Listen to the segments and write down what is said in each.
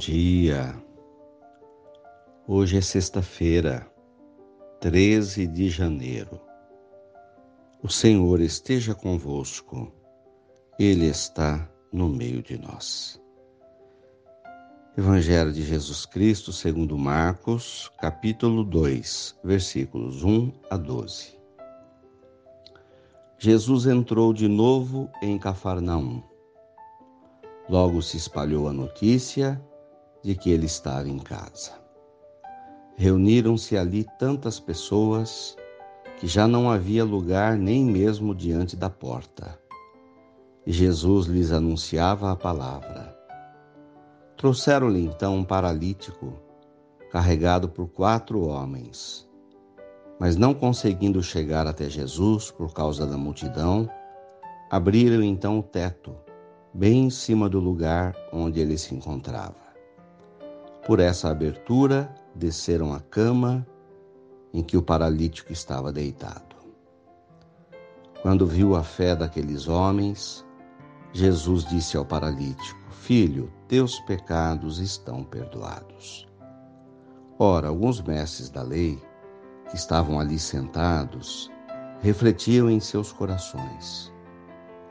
dia. Hoje é sexta-feira, 13 de janeiro. O Senhor esteja convosco, Ele está no meio de nós. Evangelho de Jesus Cristo, segundo Marcos, capítulo 2, versículos 1 a 12. Jesus entrou de novo em Cafarnaum Logo se espalhou a notícia de que ele estava em casa. Reuniram-se ali tantas pessoas que já não havia lugar nem mesmo diante da porta. E Jesus lhes anunciava a palavra. Trouxeram-lhe então um paralítico, carregado por quatro homens. Mas não conseguindo chegar até Jesus por causa da multidão, abriram então o teto bem em cima do lugar onde ele se encontrava. Por essa abertura, desceram a cama em que o paralítico estava deitado. Quando viu a fé daqueles homens, Jesus disse ao paralítico: Filho, teus pecados estão perdoados. Ora, alguns mestres da lei, que estavam ali sentados, refletiam em seus corações: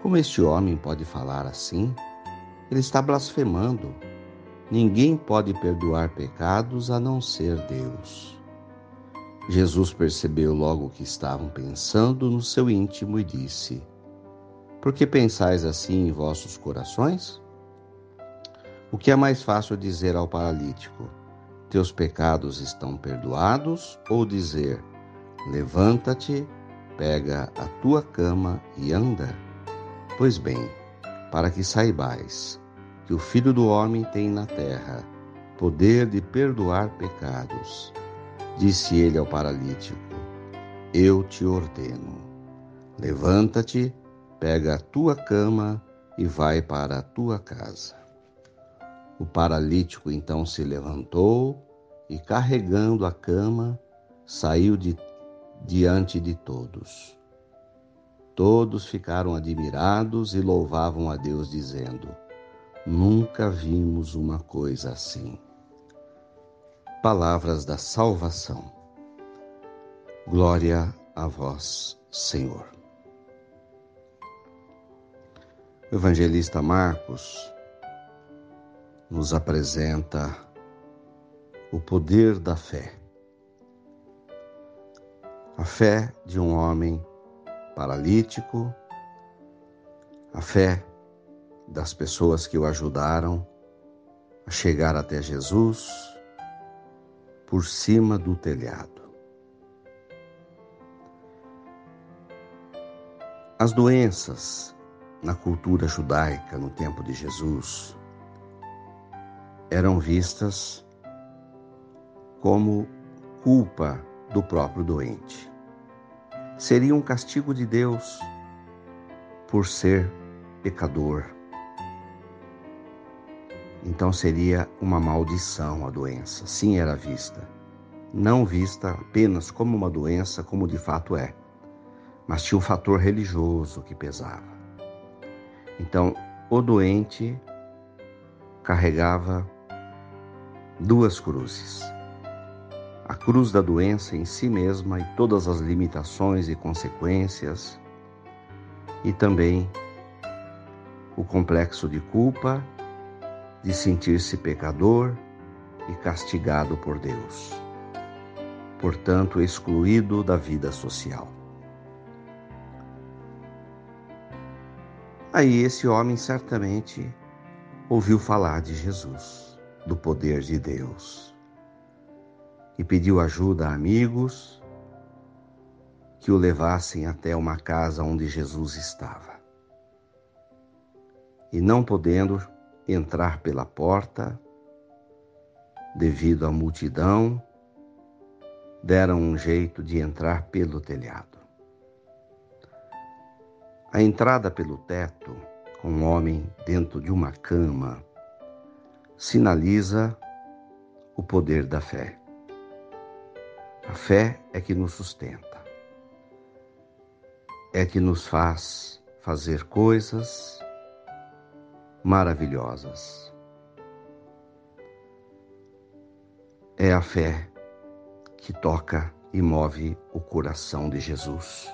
como este homem pode falar assim? Ele está blasfemando. Ninguém pode perdoar pecados a não ser Deus. Jesus percebeu logo que estavam pensando no seu íntimo e disse: Por que pensais assim em vossos corações? O que é mais fácil dizer ao paralítico: Teus pecados estão perdoados? Ou dizer: Levanta-te, pega a tua cama e anda? Pois bem, para que saibais que o Filho do Homem tem na terra poder de perdoar pecados, disse ele ao paralítico: Eu te ordeno, levanta-te, pega a tua cama e vai para a tua casa. O paralítico então se levantou e, carregando a cama, saiu de, diante de todos. Todos ficaram admirados e louvavam a Deus, dizendo: Nunca vimos uma coisa assim. Palavras da salvação. Glória a vós, Senhor. O evangelista Marcos nos apresenta o poder da fé. A fé de um homem paralítico, a fé das pessoas que o ajudaram a chegar até Jesus por cima do telhado. As doenças na cultura judaica no tempo de Jesus eram vistas como culpa do próprio doente seria um castigo de Deus por ser pecador. Então seria uma maldição a doença. Sim, era vista. Não vista apenas como uma doença, como de fato é, mas tinha um fator religioso que pesava. Então, o doente carregava duas cruzes a cruz da doença em si mesma e todas as limitações e consequências, e também o complexo de culpa de sentir-se pecador e castigado por Deus, portanto, excluído da vida social. Aí esse homem certamente ouviu falar de Jesus, do poder de Deus e pediu ajuda a amigos que o levassem até uma casa onde Jesus estava. E não podendo entrar pela porta, devido à multidão, deram um jeito de entrar pelo telhado. A entrada pelo teto, com um homem dentro de uma cama, sinaliza o poder da fé. A fé é que nos sustenta, é que nos faz fazer coisas maravilhosas. É a fé que toca e move o coração de Jesus,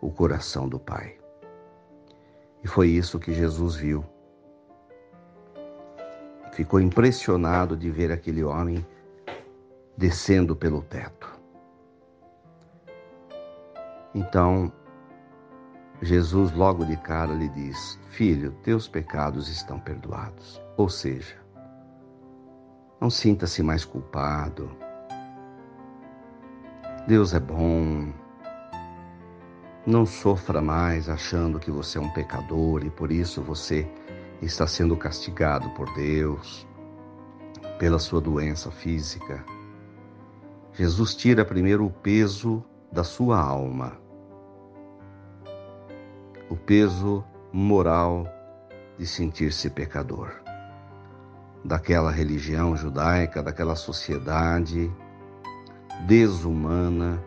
o coração do Pai. E foi isso que Jesus viu. Ficou impressionado de ver aquele homem descendo pelo teto. Então, Jesus logo de cara lhe diz: Filho, teus pecados estão perdoados. Ou seja, não sinta-se mais culpado. Deus é bom. Não sofra mais achando que você é um pecador e por isso você está sendo castigado por Deus, pela sua doença física. Jesus tira primeiro o peso da sua alma o peso moral de sentir-se pecador. Daquela religião judaica, daquela sociedade desumana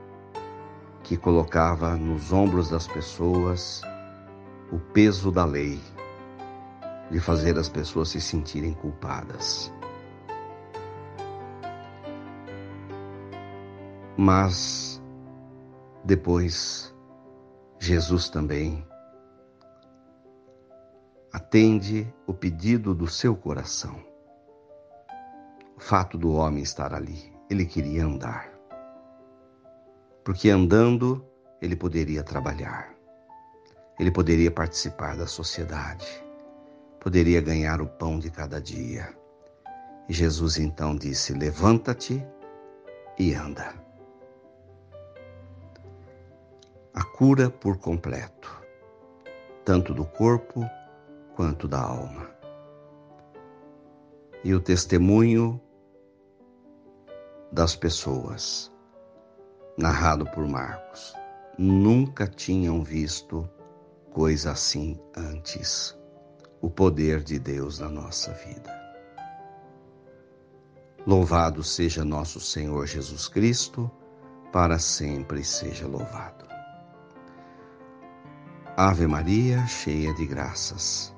que colocava nos ombros das pessoas o peso da lei, de fazer as pessoas se sentirem culpadas. Mas depois, Jesus também atende o pedido do seu coração. O fato do homem estar ali, ele queria andar. Porque andando, ele poderia trabalhar, ele poderia participar da sociedade, poderia ganhar o pão de cada dia. E Jesus então disse: Levanta-te e anda. A cura por completo, tanto do corpo quanto da alma. E o testemunho das pessoas, narrado por Marcos, nunca tinham visto coisa assim antes. O poder de Deus na nossa vida. Louvado seja nosso Senhor Jesus Cristo, para sempre seja louvado. Ave Maria, cheia de graças.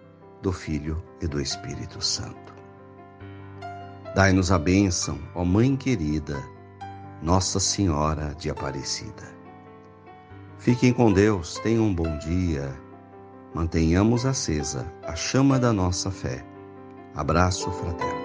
do Filho e do Espírito Santo. Dai-nos a bênção, ó Mãe querida, Nossa Senhora de Aparecida. Fiquem com Deus, tenham um bom dia. Mantenhamos acesa a chama da nossa fé. Abraço fraterno.